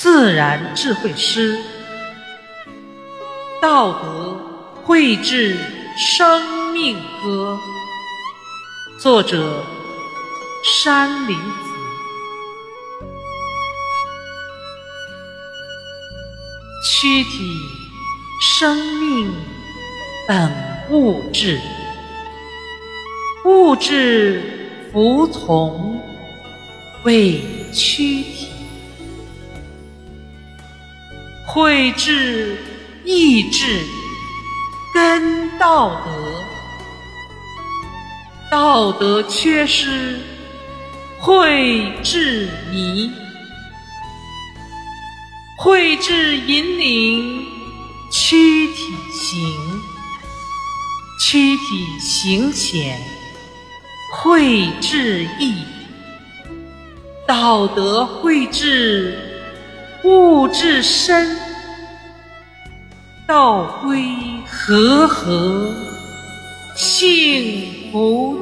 自然智慧诗，道德绘制生命歌。作者：山林子。躯体生命本物质，物质服从为躯体。慧智意志根道德，道德缺失慧智迷，慧智引领躯体行，躯体行显慧智意，道德慧智。物至深，道归和合，幸福地。